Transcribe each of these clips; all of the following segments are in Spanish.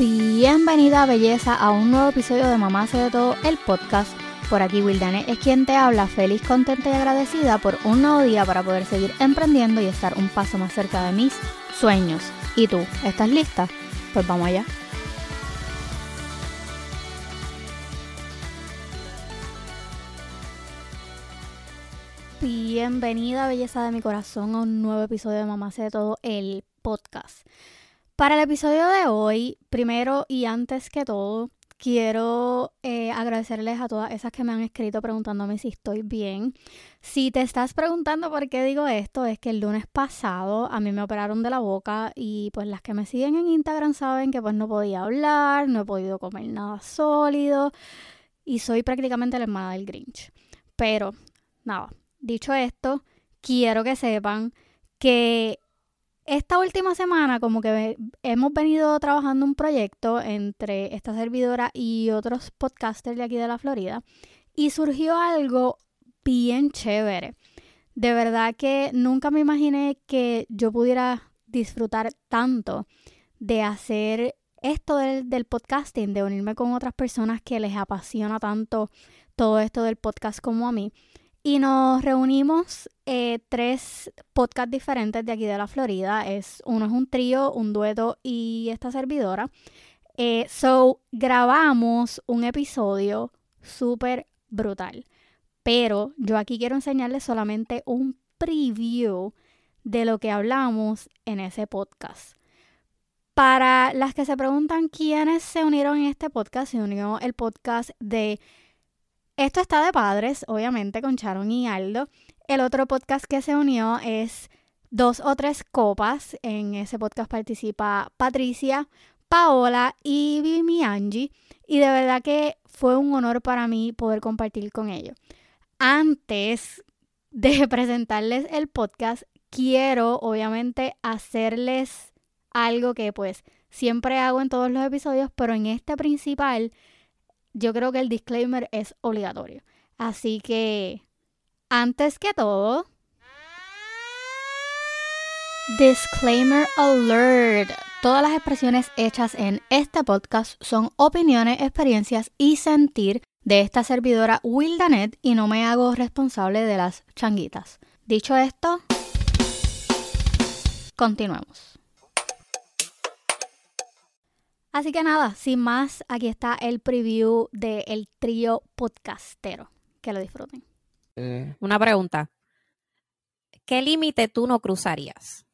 Bienvenida belleza a un nuevo episodio de Mamá hace de todo el podcast. Por aquí Wildane es quien te habla, feliz, contenta y agradecida por un nuevo día para poder seguir emprendiendo y estar un paso más cerca de mis sueños. ¿Y tú? ¿Estás lista? Pues vamos allá. Bienvenida belleza de mi corazón a un nuevo episodio de Mamá hace de todo el podcast. Para el episodio de hoy, primero y antes que todo, quiero eh, agradecerles a todas esas que me han escrito preguntándome si estoy bien. Si te estás preguntando por qué digo esto, es que el lunes pasado a mí me operaron de la boca y pues las que me siguen en Instagram saben que pues no podía hablar, no he podido comer nada sólido y soy prácticamente la hermana del Grinch. Pero, nada, dicho esto, quiero que sepan que esta última semana como que hemos venido trabajando un proyecto entre esta servidora y otros podcasters de aquí de la Florida y surgió algo bien chévere. De verdad que nunca me imaginé que yo pudiera disfrutar tanto de hacer esto del, del, podcasting, de unirme con otras personas que les apasiona tanto todo esto del podcast como a mí. Y nos reunimos eh, tres podcasts diferentes de aquí de la Florida. Es, uno es un trío, un dueto y esta servidora. Eh, so, grabamos un episodio súper brutal. Pero yo aquí quiero enseñarles solamente un preview de lo que hablamos en ese podcast. Para las que se preguntan quiénes se unieron en este podcast, se unió el podcast de esto está de padres, obviamente, con Sharon y Aldo. El otro podcast que se unió es Dos o Tres Copas. En ese podcast participa Patricia, Paola y Vimi Angie. Y de verdad que fue un honor para mí poder compartir con ellos. Antes de presentarles el podcast, quiero obviamente hacerles algo que pues siempre hago en todos los episodios, pero en este principal yo creo que el disclaimer es obligatorio. Así que, antes que todo, disclaimer alert. Todas las expresiones hechas en este podcast son opiniones, experiencias y sentir de esta servidora Wildanet y no me hago responsable de las changuitas. Dicho esto, continuemos. Así que nada, sin más, aquí está el preview del trío podcastero. Que lo disfruten. Eh. Una pregunta. ¿Qué límite tú no cruzarías?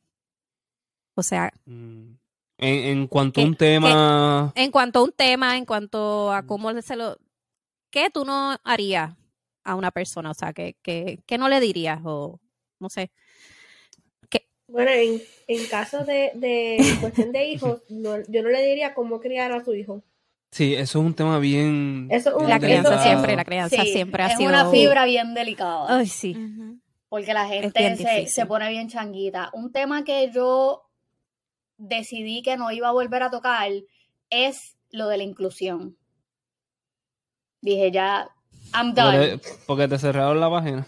O sea... Mm. En, cuanto a un tema... en cuanto a un tema, en cuanto a cómo se lo... ¿Qué tú no harías a una persona? O sea, ¿qué, qué no le dirías? O no sé. Bueno, en, en caso de, de cuestión de hijos, yo no le diría cómo criar a su hijo. Sí, eso es un tema bien. Eso, la crianza siempre, la crianza siempre ha sido. Es una fibra bien delicada. Ay, sí. Porque la gente se, se, pone bien changuita. Un tema que yo decidí que no iba a volver a tocar es lo de la inclusión. Dije ya, I'm done. Porque te cerraron la página.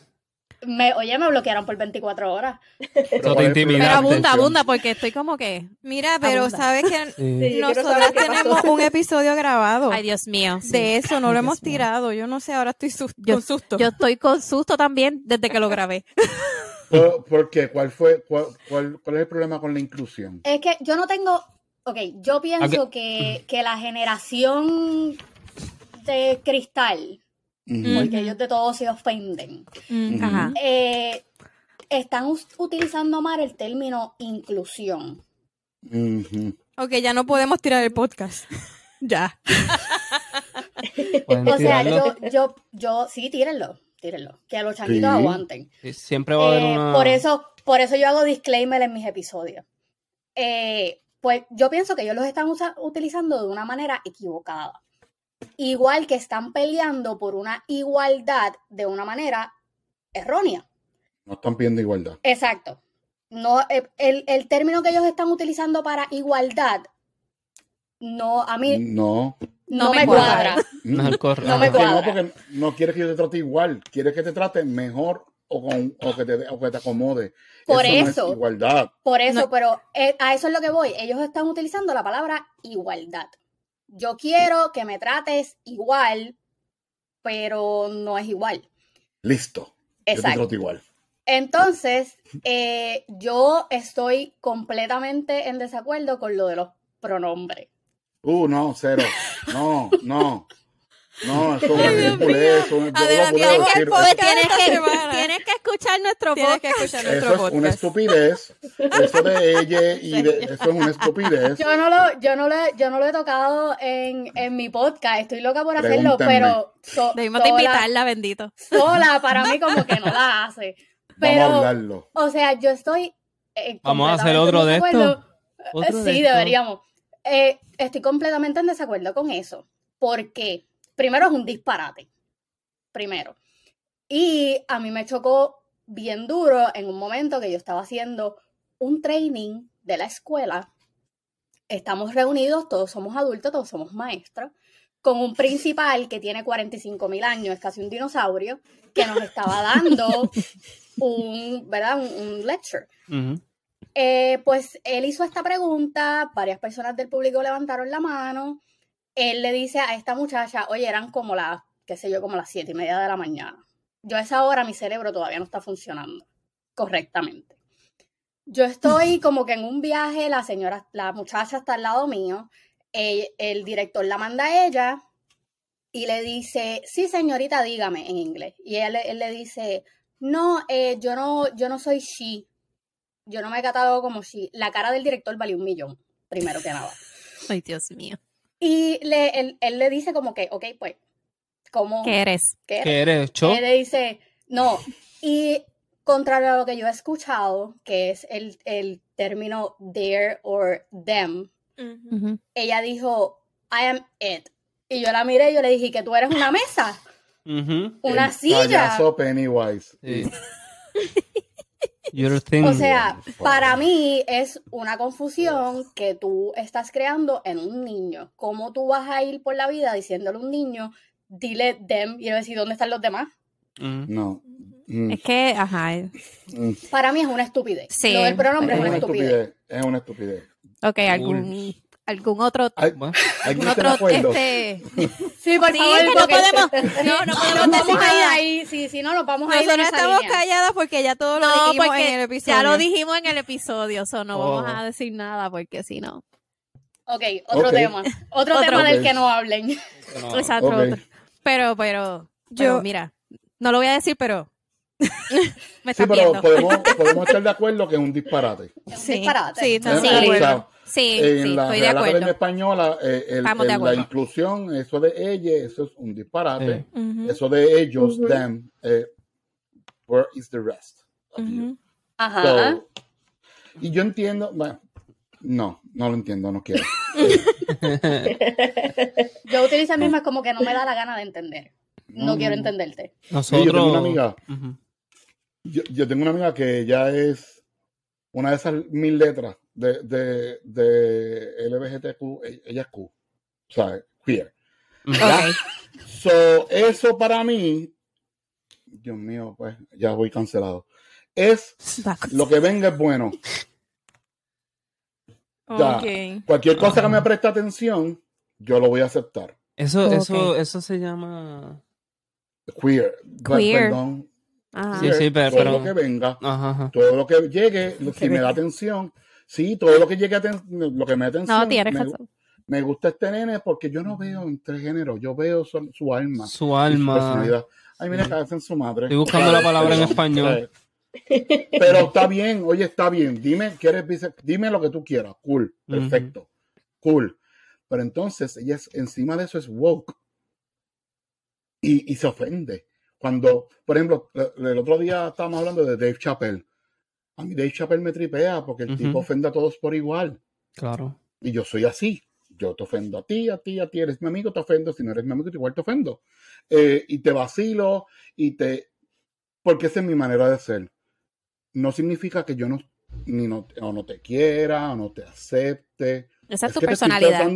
Me, oye, me bloquearon por 24 horas. Pero, pero abunda, abunda, porque estoy como que. Mira, pero sabes que nosotros tenemos un episodio grabado. Ay, Dios mío. De eso, no lo hemos tirado. Yo no sé, ahora estoy con susto. Yo estoy con susto también desde que lo grabé. ¿Por, qué? ¿Cuál fue, cuál, cuál, es el problema con la inclusión? Es que yo no tengo. Ok, yo pienso que, que la generación de cristal porque ellos de todos se ofenden. Eh, están están mal el término inclusión. Ok, ya no podemos tirar el podcast. ya. o sea, yo, yo, yo, sí, tírenlo, tírenlo, que a los changuitos aguanten. siempre va a haber eh, Por eso, por eso yo hago disclaimer en mis episodios. Eh, pues yo pienso que ellos los están utilizando de una manera equivocada. Igual que están peleando por una igualdad de una manera errónea. No están pidiendo igualdad. Exacto. No, eh, el, término que ellos están utilizando para igualdad, no, a mí no, no, me, cuadra. No, me cuadra. No, porque no quieres que yo te trate igual, quieres que te trate mejor o, con, o, que, te, o que te acomode. Por eso. igualdad. Por eso, pero eh, a eso es lo que voy. Ellos están utilizando la palabra igualdad. Yo quiero que me trates igual, pero no es igual. Listo. Exacto. igual. Entonces, eh, yo estoy completamente en desacuerdo con lo de los pronombres. Uh, no, cero. No, no. No, eso es un Adelante, tienes, que, tienes, que, tienes que escuchar nuestro tienes Que escuchar nuestro eso es una estupidez. Eso de ella y de, eso es una estupidez. Yo no lo, yo no lo, yo no lo he tocado en, en mi podcast. Estoy loca por hacerlo, pero so, debimos de invitarla, bendito. Sola, para mí como que no la hace. Pero, Vamos a hablarlo. O sea, yo estoy. Eh, Vamos a hacer otro de esto. sí, deberíamos. Eh, estoy completamente en desacuerdo con eso. Porque primero es un disparate. Primero. Y a mí me chocó bien duro en un momento que yo estaba haciendo un training de la escuela. Estamos reunidos, todos somos adultos, todos somos maestros, con un principal que tiene 45 mil años, es casi un dinosaurio, que nos estaba dando un, ¿verdad? un, lecture. Eh, pues él hizo esta pregunta, varias personas del público levantaron la mano él le dice a esta muchacha, oye, eran como las, qué sé yo, como las siete y media de la mañana. Yo a esa hora mi cerebro todavía no está funcionando correctamente. Yo estoy como que en un viaje, la señora, la muchacha está al lado mío, el, director la manda a ella y le dice, sí señorita, dígame en inglés. Y él, le dice, no, eh, yo no, yo no soy she, yo no me he catado como she. La cara del director valió un millón, primero que nada. Ay, Dios mío. Y le, él, él, le dice como que, ok, pues, ¿cómo? ¿Qué eres? ¿Qué eres? ¿Qué Él le dice, no. Y contrario a lo que yo he escuchado, que es el, el término there or them, ella dijo, I am it. Y yo la miré y yo le dije, que tú eres una mesa. Una el silla. Pennywise. Sí. O sea, para mí es una confusión que tú estás creando en un niño. ¿Cómo tú vas a ir por la vida diciéndole a un niño, dile them y decir dónde están los demás? No. Mm. Es que, ajá. Mm. Para mí es una estupidez. Sí. Lo del pronombre es, una, estupidez. Es una estupidez. Ok, algún algún otro ¿Algún otro este sí por favor no podemos no no podemos vamos a ir ahí sí sí no nos vamos a ir nosotros estamos calladas porque ya todo lo dijimos en el episodio. ya lo dijimos en el episodio so no vamos a oh. decir nada porque si no. Ok, otro tema otro, tema del que no hablen. Exacto pero pero yo mira. no lo voy a decir pero me sí, pero podemos, podemos estar de acuerdo que es un disparate. Sí, disparate. Sí, sí, sí. Sí, en la estoy de Academia Española, eh, el, la inclusión, eso de ella, eso es un disparate. Eso de ellos, them, eh, where is the rest of you? Ajá. y yo entiendo, bueno, no, no lo entiendo, no quiero. yo utilizo el mismo como que no me da la gana de entender. No, quiero entenderte. Nosotros... yo tengo una amiga. yo, yo tengo una amiga que ya es una de esas mil letras de, de, de LBGTQ, e, ella es Q, o sea, queer. So, eso para mí, Dios mío, pues ya voy cancelado. Es lo que venga es bueno. Cualquier cosa que me preste atención, yo lo voy a aceptar. Eso, eso, eso se llama queer. Queer. Perdón. Sí, sí, pero, todo lo que venga, todo lo que llegue, si me da atención, Sí, todo lo que llegue a lo que me atención. No, me, gusta este nene porque yo no veo entre géneros, yo veo su, alma. Su alma. Su Ay, mira, cabeza en su madre. Estoy buscando la palabra en español. Pero está bien, oye, está bien. Dime, ¿quieres, dime lo que tú quieras. Cool, perfecto. Cool. Pero entonces, ella es, encima de eso es woke. Y, y se ofende. Cuando, por ejemplo, el otro día estábamos hablando de Dave Chappelle a mí Dave Chappelle me tripea porque el tipo ofende a todos por igual. Claro. Y yo soy así. Yo te ofendo a ti, a ti, a ti. Eres mi amigo, te ofendo. Si no eres mi amigo, igual te ofendo. Eh, y te vacilo y te... Porque esa es mi manera de ser. No significa que yo no, ni no, o no te quiera o no te acepte. Esa es, tu personalidad.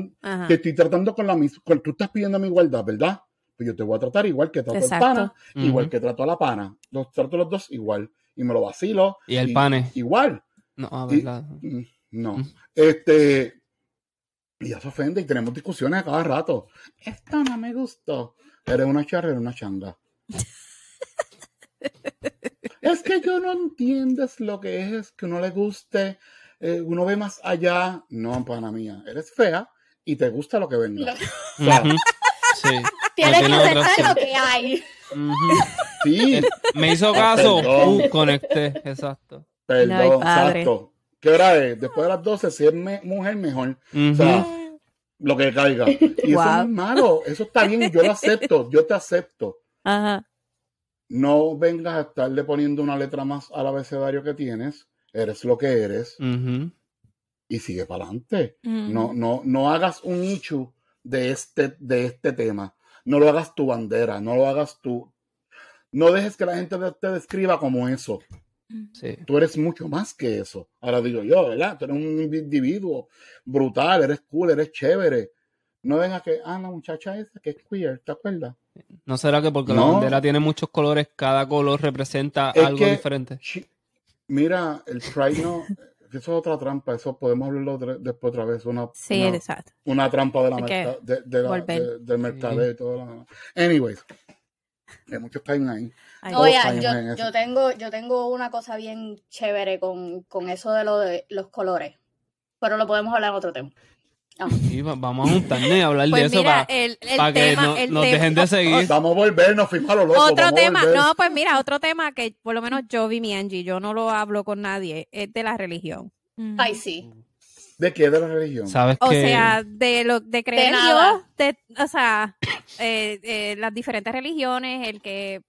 Te estoy, tratando, con la misma... Tú estás pidiendo mi igualdad, ¿verdad? Pues yo te voy a tratar igual que trato al pana, igual que trato a la pana. Los trato los dos igual y me lo vacilo. Y el pane. Igual. No, verdad. Mm, no. Este, Y ya se ofende y tenemos discusiones a cada rato. Esta no me gustó. Eres una charra, eres una changa. es que yo no entiendes lo que es que uno le guste, eh, uno ve más allá. No, pana mía, eres fea y te gusta lo que venga. sí. Tienes que aceptar lo que hay. Sí. Me hizo caso, uh, conecté, exacto. Perdón, exacto. ¿Qué hora es? Después de las 12, si es mujer, mejor. O sea, lo que caiga. Y eso no es malo, eso está bien, yo lo acepto, yo te acepto. Ajá. No vengas a estarle poniendo una letra más al abecedario que tienes, eres lo que eres. Y sigue para adelante. no, no, no hagas un nicho de este, de este tema. No lo hagas tu bandera, no lo hagas tú. No dejes que la gente te describa como eso. Tú eres mucho más que eso. Ahora digo yo, ¿verdad? Tú eres un individuo brutal, eres cool, eres chévere. No venga que, ah, la muchacha esa que es queer, ¿te acuerdas? ¿No será que porque la bandera tiene muchos colores, cada color representa algo diferente? Mira, el Pride no, eso es otra trampa, eso podemos hablarlo después otra vez. Una, sí, exacto. Una trampa de la, de, de del mercado y todo. Lo Anyways, hay muchos timelines. Oye, yo, yo, tengo, yo tengo una cosa bien chévere con, con eso de, lo de los colores, pero lo podemos hablar en otro tema. vamos a juntarnos y hablar de pues eso para, que nos dejen de seguir. Vamos a volver, nos fuimos a lo loco. Otro tema, no, pues mira, otro tema que por lo menos yo vi mi Angie, yo no lo hablo con nadie, es de la religión. Ay, sí. ¿De qué? ¿De la religión? ¿Sabes o sea, de lo de creer de o sea, eh, eh, las diferentes religiones, el que,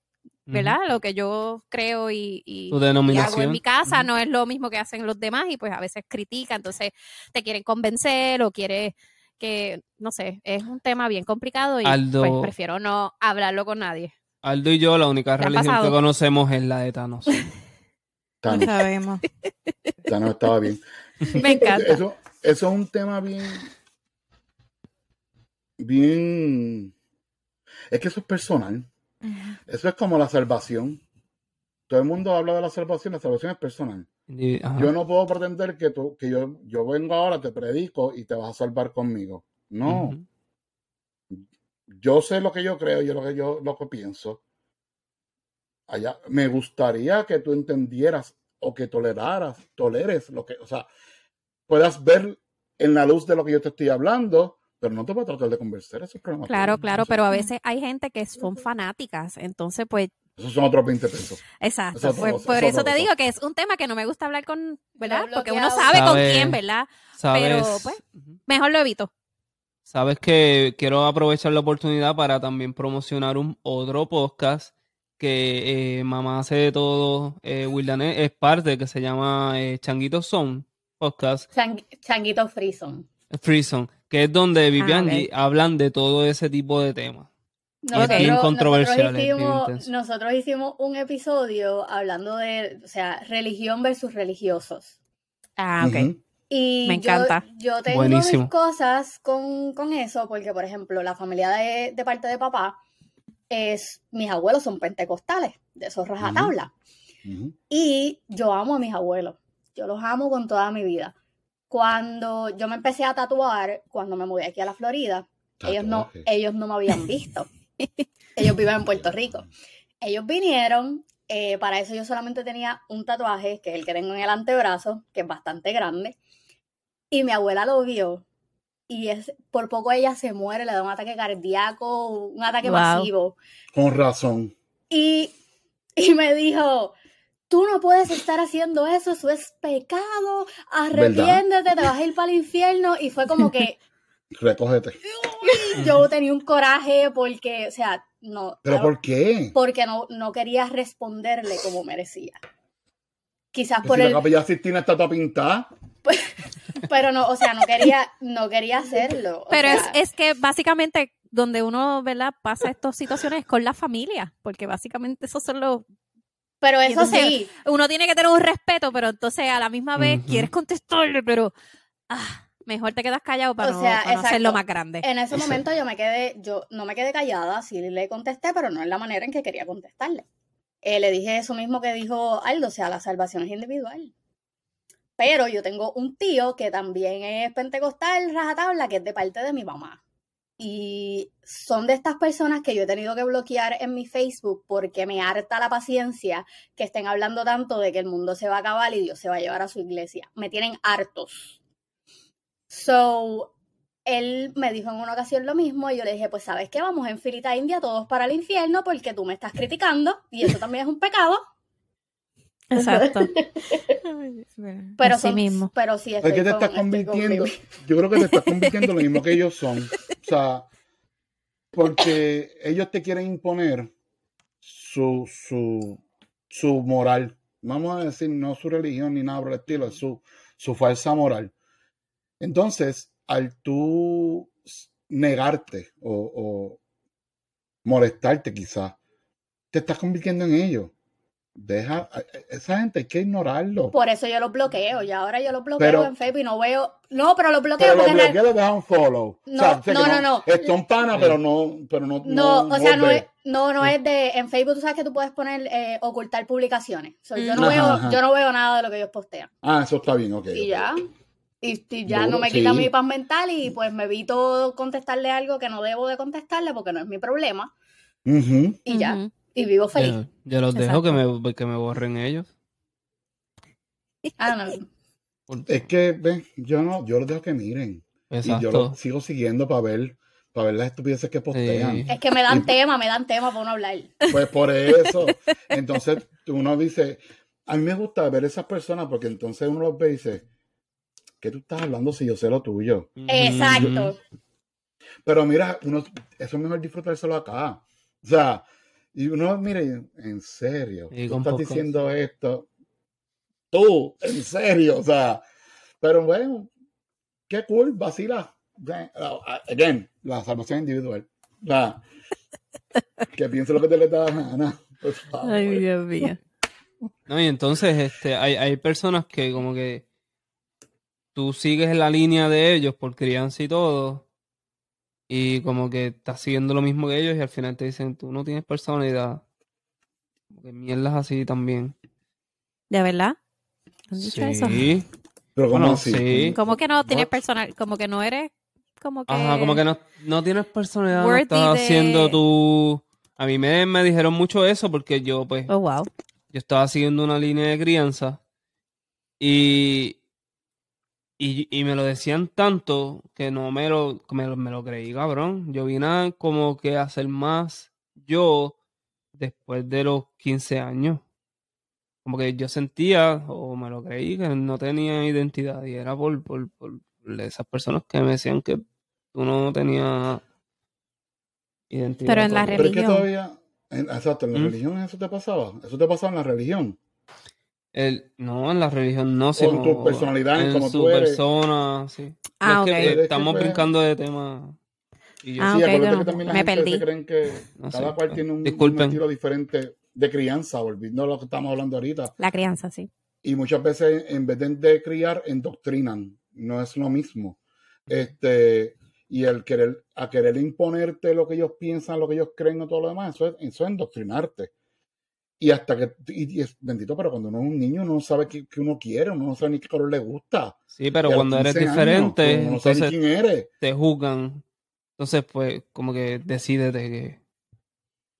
¿verdad? Lo que yo creo y, y, hago en mi casa no es lo mismo que hacen los demás y pues a veces critica, entonces te quieren convencer o quieres que, no sé, es un tema bien complicado y pues prefiero no hablarlo con nadie. Aldo y yo, la única religión que conocemos es la de Thanos. Thanos. sabemos. Thanos estaba bien. Me encanta. Eso, eso es un tema bien. Bien. Es que eso es personal. Eso es como la salvación. Todo el mundo habla de la salvación, la salvación es personal. yo no puedo pretender que tú, que yo, yo vengo ahora, te predico y te vas a salvar conmigo. No. Yo sé lo que yo creo, yo lo que yo lo que pienso. Allá, me gustaría que tú entendieras o que toleraras, toleres lo que, o sea, puedas ver en la luz de lo que yo te estoy hablando, pero no te voy a tratar de convencer. Eso es claro, claro, pero a veces hay gente que son fanáticas, entonces pues... Esos son otros 20 pesos. Exacto, pues, por eso te digo que es un tema que no me gusta hablar con, ¿verdad? Porque uno sabe, con quién, ¿verdad? Pero pues, mejor lo evito. Sabes que quiero aprovechar la oportunidad para también promocionar un otro podcast que eh, Mamá hace de todo, eh, es parte, que se llama eh, Changuito Son podcast. Changuito Frison. Frison, que es donde Vivian ah, hablan de todo ese tipo de temas. es bien controversial. Nosotros hicimos, un episodio hablando de, o sea, religión versus religiosos. Ah, ok. Y Me encanta. Yo, tengo mis cosas con, eso, porque, por ejemplo, la familia de, parte de papá, es, mis abuelos son pentecostales, de esos rajatabla. Y yo amo a mis abuelos. Yo los amo con toda mi vida. Cuando yo me empecé a tatuar, cuando me mudé aquí a la Florida, ellos no, ellos no me habían visto. ellos viven en Puerto Rico. Ellos vinieron, eh, para eso yo solamente tenía un tatuaje, que es el que tengo en el antebrazo, que es bastante grande. Y mi abuela lo vio y es por poco ella se muere, le da un ataque cardíaco, un ataque masivo. Con razón. Y, y me dijo, tú no puedes estar haciendo eso, eso es pecado, arrepiéntete, te vas a ir para el infierno. Y fue como que... Recógete. Yo tenía un coraje porque, o sea, no. ¿Pero por qué? Porque no, no quería responderle como merecía. Quizás por si el... La capilla Sistina está toda pintada. pero no, o sea, no quería, no quería hacerlo. Pero es, es que básicamente donde uno, ¿verdad? Pasa estas situaciones con la familia, porque básicamente esos son los pero eso sí. Uno tiene que tener un respeto, pero entonces a la misma vez quieres contestarle, pero ah, mejor te quedas callado para, no, hacerlo más grande. En ese momento yo me quedé, yo no me quedé callada, sí le contesté, pero no en la manera en que quería contestarle. Eh, le dije eso mismo que dijo Aldo, o sea, la salvación es individual. Pero yo tengo un tío que también es pentecostal, rajatabla, que es de parte de mi mamá. Y son de estas personas que yo he tenido que bloquear en mi Facebook porque me harta la paciencia que estén hablando tanto de que el mundo se va a acabar y Dios se va a llevar a su iglesia. Me tienen hartos. So, él me dijo en una ocasión lo mismo y yo le dije, pues sabes qué, vamos en filita india todos para el infierno porque tú me estás criticando y eso también es un pecado. Exacto. pero sí mismo. Pero sí es que te estás convirtiendo, yo creo que te estás convirtiendo lo mismo que ellos son. Porque ellos te quieren imponer su, su, su moral. Vamos a decir, no su religión ni nada por el estilo, su, su falsa moral. Entonces, al tú negarte o, o molestarte quizás, te estás convirtiendo en ellos deja, esa gente hay que ignorarlo. Por eso yo lo bloqueo, y ahora yo lo bloqueo en Facebook y no veo, no, pero lo bloqueo pero porque lo bloqueo, un follow. No, no, no, no, Son panas, pero no, pero no. No, o sea, no es, no, no es de, en Facebook tú sabes que tú puedes poner eh, ocultar publicaciones. yo no veo, yo no veo nada de lo que ellos postean. Ah, eso está bien, ok. Y ya. Y, ya no me quita mi paz mental y pues me evito contestarle algo que no debo de contestarle porque no es mi problema. Y ya y vivo feliz. Yo, los dejo que me, que me borren ellos. Ah, no. Es que, ven, yo no, yo los dejo que miren. Exacto. Y yo los sigo siguiendo para ver, para ver las estupideces que postean. Es que me dan tema, me dan tema para uno hablar. Pues por eso. Entonces uno dice, a mí me gusta ver esas personas porque entonces uno los ve y dice, ¿qué tú estás hablando si yo sé lo tuyo? Exacto. Pero mira, uno, eso es mejor disfrutárselo acá. O sea, y uno, mire, en serio, tú estás diciendo esto. Tú, en serio, o sea, pero bueno, qué cool, vacila. Again, la salvación individual. O sea, que piense lo que te le da gana. Ay, Dios mío. No, y entonces este, hay, hay personas que como que tú sigues en la línea de ellos por crianza y todo, y como que estás siguiendo lo mismo que ellos y al final te dicen, tú no tienes personalidad. Como que mierdas así también. ¿De verdad? ¿Han dicho sí. Pero como sí. ¿Cómo que no tienes personalidad? Como que no eres como que... Ajá, como que no, no tienes personalidad, no estás haciendo tu... A mí me, me dijeron mucho eso porque yo pues... Oh, wow. Yo estaba siguiendo una línea de crianza y y, me lo decían tanto que no me lo, me lo, creí, cabrón. Yo vine como que a hacer más yo después de los 15 años. Como que yo sentía, o me lo creí, que no tenía identidad. Y era por, por, por esas personas que me decían que tú no tenías identidad. Pero en la religión. Pero es que todavía, exacto, en la ¿Mm? religión eso te pasaba. Eso te pasaba en la religión. El, no, en la religión no, sé. Con tu personalidad, en como su persona, sí. Ah, estamos brincando de tema. Y yo, ah, sí, que también la me gente perdí. creen que cada cual tiene un, estilo diferente de crianza, volviendo a lo que estamos hablando ahorita. La crianza, sí. Y muchas veces, en vez de, criar, endoctrinan. No es lo mismo. Este, y el querer, a querer imponerte lo que ellos piensan, lo que ellos creen o todo lo demás, eso es, eso es endoctrinarte. Y hasta que, y, es bendito, pero cuando uno es un niño, uno no sabe qué, uno quiere, uno no sabe ni qué color le gusta. Sí, pero cuando eres diferente, no entonces quién eres. te juzgan. Entonces, pues, como que decides de que,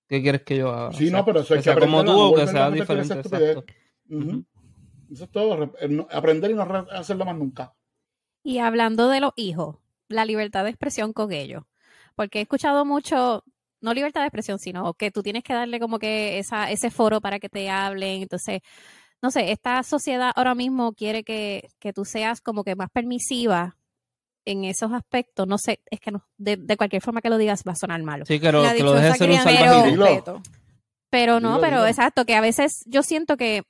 qué quieres que yo haga. Sí, no, pero eso es que, como tú o que sea diferente. Eso es todo, aprender y no hacerlo más nunca. Y hablando de los hijos, la libertad de expresión con ellos. Porque he escuchado mucho no libertad de expresión, sino que tú tienes que darle como que esa, ese foro para que te hablen. Entonces, no sé, esta sociedad ahora mismo quiere que, tú seas como que más permisiva en esos aspectos. No sé, es que no, de, cualquier forma que lo digas va a sonar malo. Sí, pero que lo dejes ser un salvaje. Pero no, pero exacto, que a veces yo siento que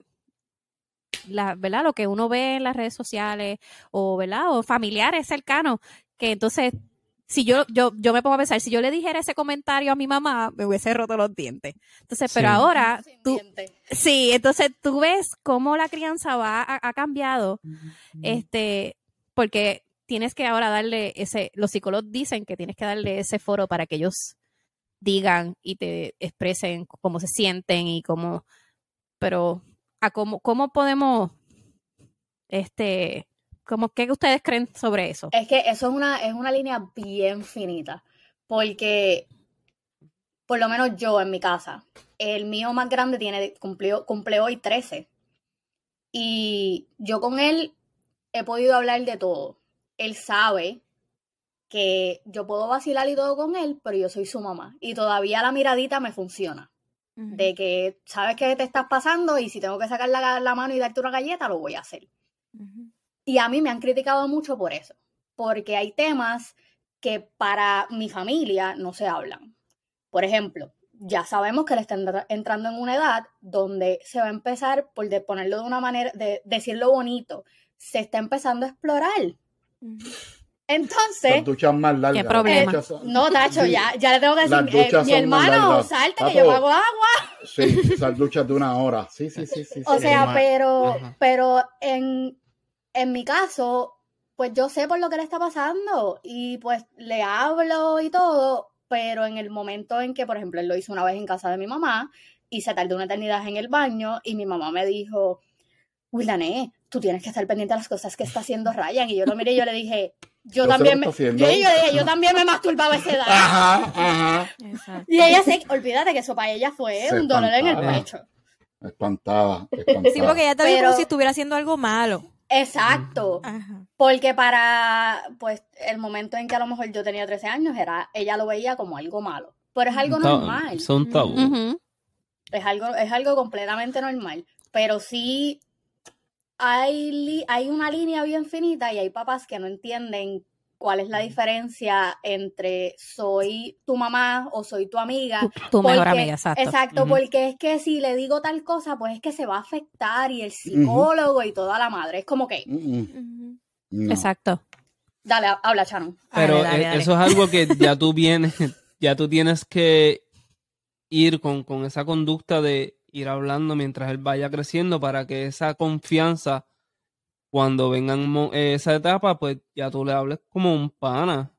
la, ¿verdad? Lo que uno ve en las redes sociales o, ¿verdad? O familiares cercanos, que entonces si yo, yo, yo me pongo a pensar, si yo le dijera ese comentario a mi mamá, me hubiese roto los dientes. Entonces, pero ahora, tú, sí, entonces tú ves cómo la crianza va, ha, cambiado, este, porque tienes que ahora darle ese, los psicólogos dicen que tienes que darle ese foro para que ellos digan y te expresen cómo se sienten y cómo, pero a cómo, cómo podemos Este, como, ¿qué ustedes creen sobre eso? Es que eso es una, es una línea bien finita, porque por lo menos yo en mi casa, el mío más grande tiene, cumplió, cumple hoy 13. Y yo con él he podido hablar de todo. Él sabe que yo puedo vacilar y todo con él, pero yo soy su mamá. Y todavía la miradita me funciona. De que sabes que te estás pasando y si tengo que sacar la, mano y darte una galleta, lo voy a hacer. Y a mí me han criticado mucho por eso. Porque hay temas que para mi familia no se hablan. Por ejemplo, ya sabemos que le está entrando en una edad donde se va a empezar, por ponerlo de una manera, de decirlo bonito, se está empezando a explorar. Entonces. duchas más largas. ¿Qué problema? no, Tacho, ya, ya le tengo que decir, eh, mi hermano, salte que yo hago agua. Sí, sal duchas de una hora. Sí, sí, sí, sí. O sea, pero, pero en, en mi caso, pues yo sé por lo que le está pasando y pues le hablo y todo, pero en el momento en que, por ejemplo, él lo hizo una vez en casa de mi mamá y se tardó una eternidad en el baño y mi mamá me dijo, Willané, tú tienes que estar pendiente de las cosas que está haciendo Ryan. Y yo lo miré y yo le dije, yo, también me, yo, yo, también me masturbaba a esa edad. Ajá, ajá. Y ella se, olvídate que eso para ella fue un dolor en el pecho. Espantada, espantada. Sí, porque ella te Pero, como si estuviera haciendo algo malo. Exacto. Porque para, pues, el momento en que a lo mejor yo tenía 13 años, era, ella lo veía como algo malo. Pero es algo normal. Son tabú. Es algo, es algo completamente normal. Pero sí hay, hay una línea bien finita y hay papás que no entienden cuál es la diferencia entre soy tu mamá o soy tu amiga. Tu, mejor amiga, exacto. Exacto, porque es que si le digo tal cosa, pues es que se va a afectar y el psicólogo y toda la madre. Es como que... Exacto. Dale, habla, Chano. Pero e, eso es algo que ya tú vienes, ya tú tienes que ir con, con esa conducta de ir hablando mientras él vaya creciendo para que esa confianza cuando vengan esa etapa, pues ya tú le hables como un pana.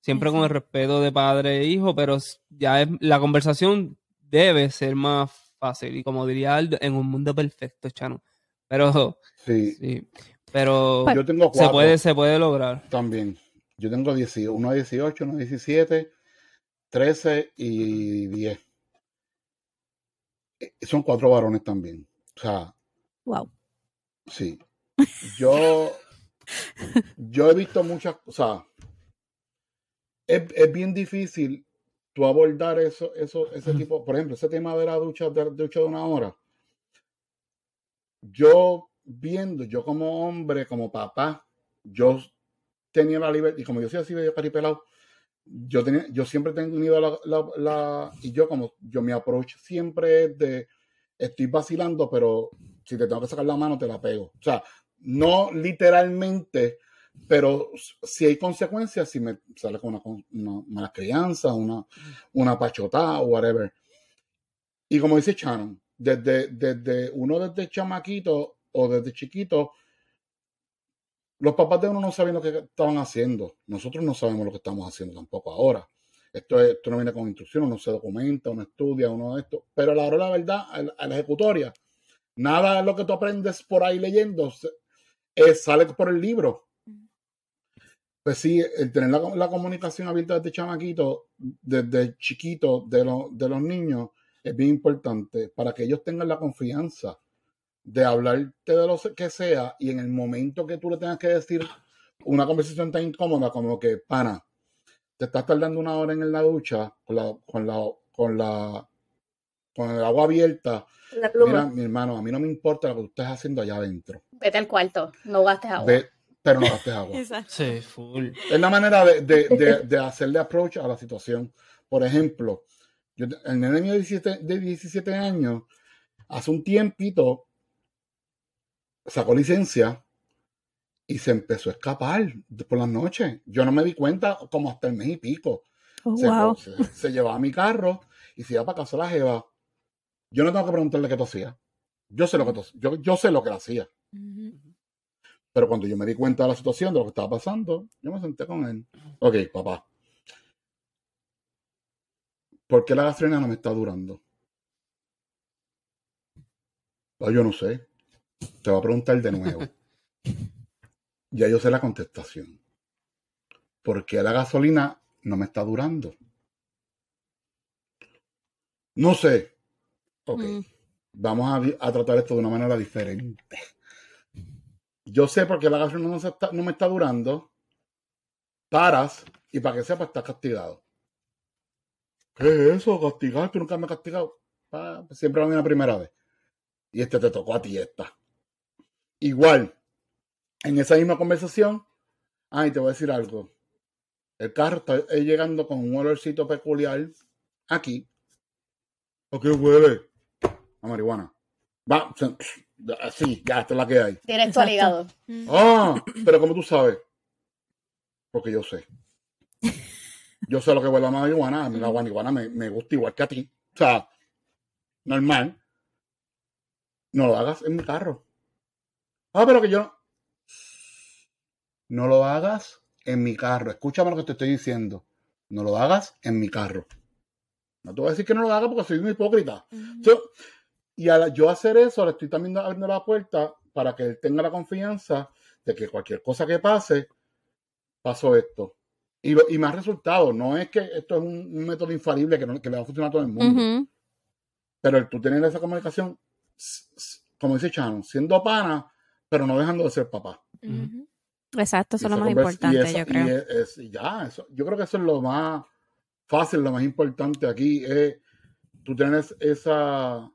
Siempre con el respeto de padre e hijo, pero ya es, la conversación debe ser más fácil. Y como diría Aldo, en un mundo perfecto, Chano. Pero sí. Pero yo tengo se puede, se puede lograr. También. Yo tengo 18, uno 18, uno 17, 13 y 10. Eh, son cuatro varones también. O sea. Wow. Sí. Yo, yo he visto muchas, cosas es, es bien difícil tú abordar eso, eso, ese tipo, por ejemplo, ese tema de la ducha, de, ducha de una hora. Yo viendo, yo como hombre, como papá, yo tenía la libertad, y como yo soy así de caripelado, yo tenía, yo siempre he tenido la, la, la, y yo como, yo mi approach siempre es de, estoy vacilando, pero si te tengo que sacar la mano, te la pego. O sea, no literalmente, pero si hay consecuencias, si me sale con una, mala crianza, una, una pachotada o whatever. Y como dice Shannon, desde, desde uno desde chamaquito o desde chiquito, los papás de uno no saben lo que estaban haciendo. Nosotros no sabemos lo que estamos haciendo tampoco ahora. Esto, esto no viene con instrucciones, uno se documenta, uno estudia, uno de esto. Pero a la hora la verdad, a la ejecutoria, nada de lo que tú aprendes por ahí leyendo sale por el libro. Pues sí, el tener la, comunicación abierta desde chamaquito, desde chiquito de, de los niños, es bien importante para que ellos tengan la confianza de hablarte de lo que sea y en el momento que tú le tengas que decir una conversación tan incómoda como que, pana, te estás tardando una hora en la ducha con la, con la, con la, con el agua abierta. Mira, mi hermano, a mí no me importa lo que tú estés haciendo allá adentro. Vete al cuarto, no gastes agua. pero no gastes agua. Sí, full. Es la manera de, de, de, hacerle approach a la situación. Por ejemplo, yo, el nene mío de 17, de 17 años, hace un tiempito, sacó licencia y se empezó a escapar por las noches. Yo no me di cuenta como hasta el mes y pico. Oh, se, llevaba mi carro y se iba para casa la jeva. Yo no tengo que preguntarle qué tosía. Yo sé lo que yo, yo sé lo que hacía. Pero cuando yo me di cuenta de la situación, de lo que estaba pasando, yo me senté con él. Ok, papá. ¿Por qué la gasolina no me está durando? Ah, yo no sé. Te voy a preguntar de nuevo. Ya yo sé la contestación. Porque la gasolina no me está durando. No sé. Ok. Mm. Vamos a, tratar esto de una manera diferente. Yo sé por qué la gasolina no, no me está durando. Paras y para que sepa, estás castigado. ¿Qué es eso? ¿Castigar? ¿Tú nunca me has castigado? Ah, siempre va a la primera vez. Y este te tocó a ti esta. Igual, en esa misma conversación, ay, te voy a decir algo. El carro está llegando con un olorcito peculiar aquí. ¿A qué huele? A marihuana. Va, así, ya, esta es la que hay. Directo al hígado. Ah, pero como tú sabes? Porque yo sé. Yo sé lo que huele a marihuana. A mí la marihuana me, me gusta igual que a ti. O sea, normal. No lo hagas en mi carro. Ah, pero que yo no lo hagas en mi carro. Escúchame lo que te estoy diciendo. No lo hagas en mi carro. No te voy a decir que no lo haga porque soy un hipócrita. Y al yo hacer eso, le estoy también abriendo la puerta para que él tenga la confianza de que cualquier cosa que pase, pasó esto. Y, y más resultados. No es que esto es un, método infalible que, que, le va a funcionar a todo el mundo. Pero el tú tener esa comunicación, como dice Chano, siendo pana, pero no dejando de ser papá. Exacto, eso es lo más importante, yo creo. ya, eso, yo creo que eso es lo más fácil, lo más importante aquí, es tú tienes esa...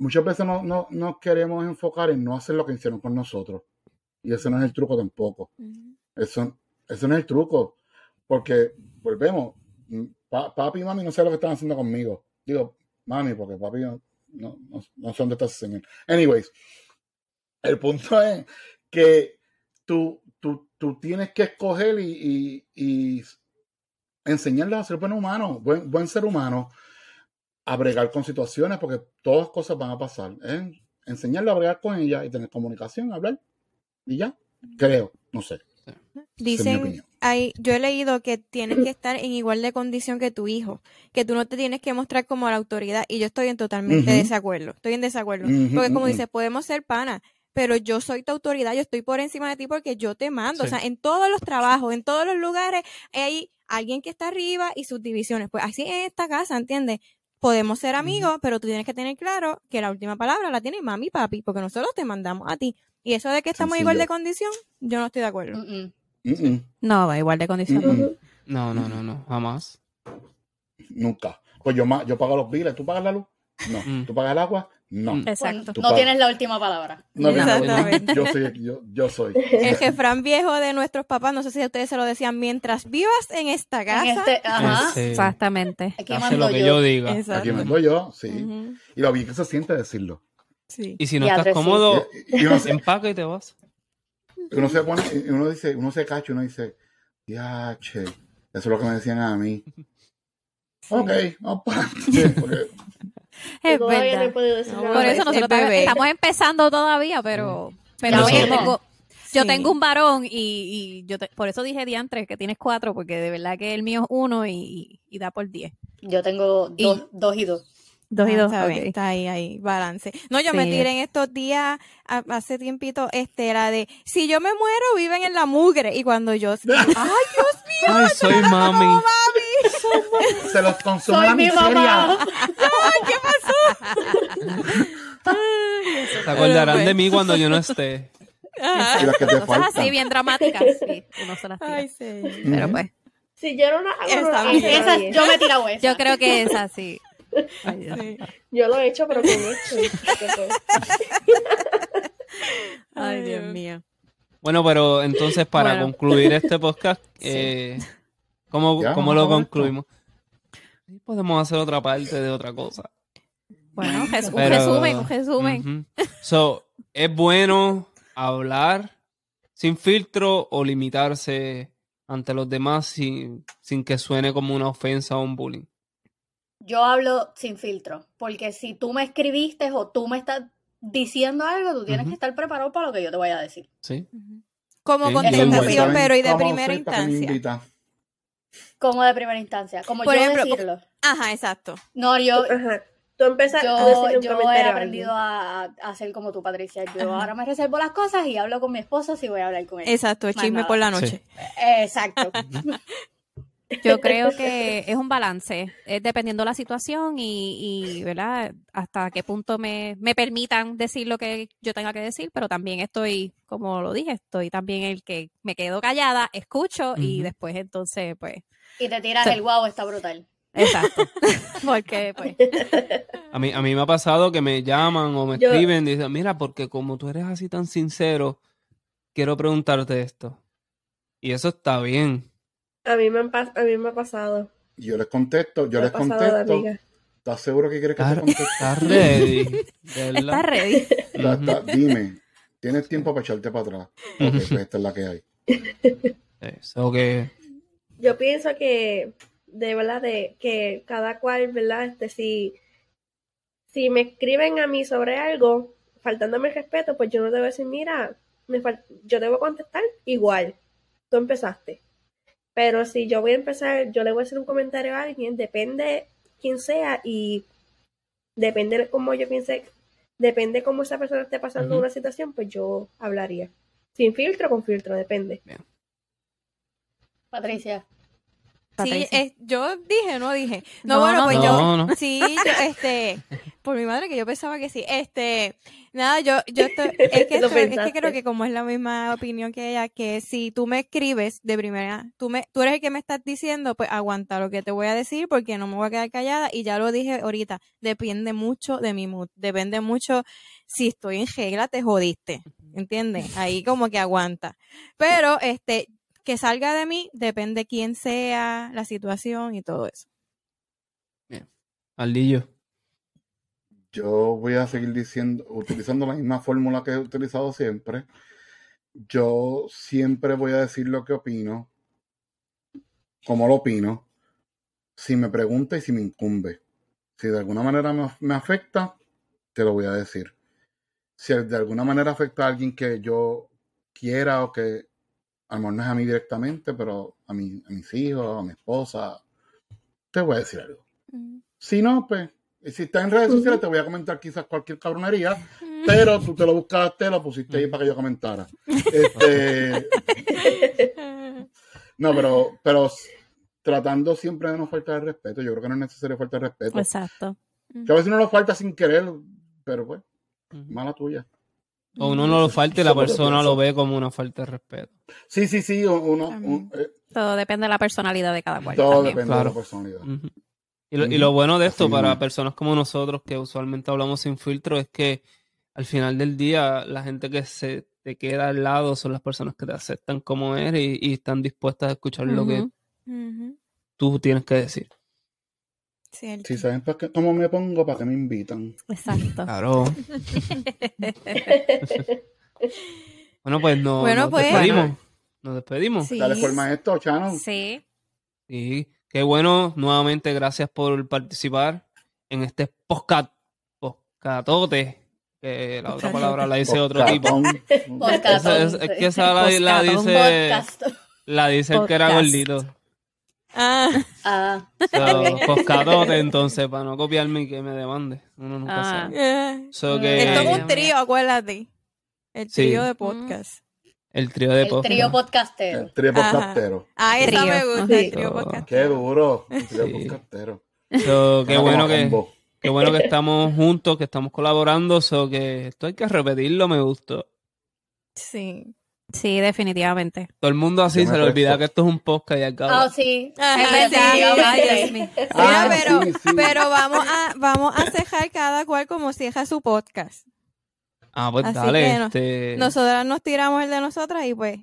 Muchas veces no, no, no, queremos enfocar en no hacer lo que hicieron con nosotros. Y ese no es el truco tampoco. eso, eso no es el truco. Porque, volvemos, papi y mami no sé lo que están haciendo conmigo. Digo, mami, porque papi no, no, no, son de estas Anyways, el punto es que tú, tú, tú tienes que escoger y, y, enseñarle a ser buen humano, buen, buen ser humano, a bregar con situaciones, porque todas cosas van a pasar. ¿eh? Enseñarle a bregar con ella y tener comunicación, hablar, y ya, creo, no sé. Dicen, hay, yo he leído que tienes que estar en igual de condición que tu hijo, que tú no te tienes que mostrar como la autoridad, y yo estoy en totalmente desacuerdo, estoy en desacuerdo, porque como dice, podemos ser panas, pero yo soy tu autoridad, yo estoy por encima de ti porque yo te mando. O sea, en todos los trabajos, en todos los lugares, hay alguien que está arriba y sus divisiones. Pues así en esta casa, ¿entiendes? Podemos ser amigos, pero tú tienes que tener claro que la última palabra la tiene mami y papi, porque nosotros te mandamos a ti. Y eso de que estamos igual de condición, yo no estoy de acuerdo. No, va igual de condición. No, no, no, no, jamás. Nunca. Pues yo, yo pago los biles, ¿tú pagas la luz? No. Mm. ¿Tú pagas el agua? No. Mm. Exacto. no tienes la última palabra. No, Exactamente. Yo soy, yo, yo soy. El jefrán viejo de nuestros papás, no sé si ustedes se lo decían, mientras vivas en esta casa. Este, ajá. Exactamente. Aquí Hace lo que yo, diga. Aquí mando yo, sí. Y lo bien que se siente decirlo. Sí. Y si no estás cómodo, y, uno se, empaca y te vas. Uno se pone, uno dice, uno se cacha, uno dice, ya, che, eso es lo que me decían a mí. Ok, vamos para por eso nosotros estamos empezando todavía, pero, pero yo tengo, yo tengo un varón y, yo por eso dije diantres que tienes cuatro, porque de verdad que el mío es uno y, da por diez. Yo tengo dos, dos y dos. Dos y dos, está, ahí, ahí, balance. No, yo me tiré en estos días, hace tiempito, este, era de, si yo me muero, viven en la mugre. Y cuando yo, ay, Dios mío, ay, soy mami. mami. Se los consume la mi Mamá. Ay, ¿qué pasó? Se acordarán de mí cuando yo no esté. Y las que te faltan. así, bien dramáticas. Sí, uno se las tira. Ay, sí. Pero pues. Si yo no la hago, esa, yo me tiro esa. Yo creo que es así. Yo lo he hecho, pero con esto. Bueno, pero entonces para concluir este podcast, eh, ¿cómo, lo concluimos? Podemos hacer otra parte de otra cosa. Bueno, un resumen, un resumen. so, ¿Es bueno hablar sin filtro o limitarse ante los demás sin, sin que suene como una ofensa o un bullying? yo hablo sin filtro, porque si tú me escribiste o tú me estás diciendo algo, tú tienes que estar preparado para lo que yo te voy a decir. Sí. Como contestación, pero y de primera instancia. Como de primera instancia, como yo decirlo. Ajá, exacto. No, yo tú empiezas yo, a yo he aprendido a, hacer como tú, Patricia. Yo ahora me reservo las cosas y hablo con mi esposo si voy a hablar con él. Exacto, chisme por la noche. Exacto. Yo creo que es un balance, es dependiendo la situación y, y ¿verdad? Hasta qué punto me, me, permitan decir lo que yo tenga que decir, pero también estoy, como lo dije, estoy también el que me quedo callada, escucho y después entonces, pues... Y te tiras el guau, está brutal. Exacto. porque, pues... A mí, a mí me ha pasado que me llaman o me escriben y dicen, mira, porque como tú eres así tan sincero, quiero preguntarte esto. Y eso está bien a mí me, a mí me ha pasado. Yo les contesto, yo les contesto. ¿Estás seguro que quieres que te conteste? Estás ready. Estás ready. dime, ¿tienes tiempo para echarte para atrás? Porque pues esta es la que hay. Eso que... Yo pienso que, de verdad, de que cada cual, ¿verdad? Este, si, si me escriben a mí sobre algo, faltándome el respeto, pues yo no debo decir, mira, me yo debo contestar igual. Tú empezaste. Pero si yo voy a empezar, yo le voy a hacer un comentario a alguien, depende quién sea y depende cómo yo piense, depende cómo esa persona esté pasando una situación, pues yo hablaría. Sin filtro, con filtro, depende. Patricia. Sí, yo dije, no dije. No, bueno, pues yo, sí, este, por mi madre que yo pensaba que sí. Este, nada, yo, yo estoy, es que, es que creo que como es la misma opinión que ella, que si tú me escribes de primera, tú me, tú eres el que me estás diciendo, pues aguanta lo que te voy a decir porque no me voy a quedar callada y ya lo dije ahorita, depende mucho de mi mood, depende mucho si estoy en regla, te jodiste. ¿Entiendes? Ahí como que aguanta. Pero, este, que salga de mí depende quién sea, la situación y todo eso. Bien. Aldillo. Yo voy a seguir diciendo, utilizando la misma fórmula que he utilizado siempre. Yo siempre voy a decir lo que opino, como lo opino, si me pregunta y si me incumbe. Si de alguna manera me, me afecta, te lo voy a decir. Si de alguna manera afecta a alguien que yo quiera o que a lo mejor no es a mí directamente, pero a, mi, a mis hijos, a mi esposa, te voy a decir algo. Si no, pues, si estás en redes sociales, te voy a comentar quizás cualquier cabronería, pero tú te lo buscaste, lo pusiste ahí para que yo comentara. Este, no, pero, pero tratando siempre de no faltar el respeto, yo creo que no es necesario faltar el respeto. Exacto. Que a veces no lo falta sin querer, pero pues, mala tuya. O uno no lo falta y la persona lo ve como una falta de respeto. Sí, sí, sí. Uno, eh, todo depende de la personalidad de cada cual. Todo depende de la personalidad. Y, lo, bueno de esto para personas como nosotros que usualmente hablamos sin filtro es que al final del día la gente que se te queda al lado son las personas que te aceptan como eres y, están dispuestas a escuchar lo que tú tienes que decir. Si saben para qué, cómo me pongo, para que me invitan. Exacto. Claro. bueno, pues no, bueno, nos pues, despedimos. Nos despedimos. Sí. Dale por maestro, Chano. Sí. Sí. Qué bueno. Nuevamente, gracias por participar en este podcast. Podcatote. Que la otra palabra la dice otro tipo. Es, es, que esa la, la dice. La dice el que era gordito. Ah. ah. So, entonces, para no copiarme y que me demande. Uno nunca ah. sabe. Esto es un trío, acuérdate. El trío de podcast. El trío de podcast. El trío podcastero. El trío podcastero. Ah, esa me gusta, el trío podcastero. Qué duro. El trío podcastero. So, qué bueno que... Qué bueno que estamos juntos, que estamos colaborando, so que esto hay que repetirlo, me gustó. Sí. Sí, definitivamente. Todo el mundo así se le olvida que esto es un podcast y acaba. Oh, sí. pero, pero vamos a, vamos a cejar cada cual como ceja su podcast. Ah, pues dale. este... Nosotras nos tiramos el de nosotras y pues.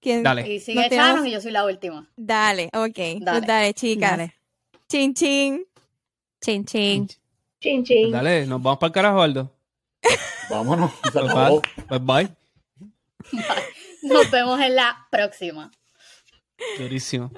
¿quién? Dale. Y sigue tiramos... y yo soy la última. Dale, ok. Pues dale, pues dale chicas. Dale. Chin, chin. Chin, chin. Chin, chin. Pues dale, nos vamos para el carajo, Aldo. Vámonos. Pues bye. Nos vemos en la próxima. Durísimo.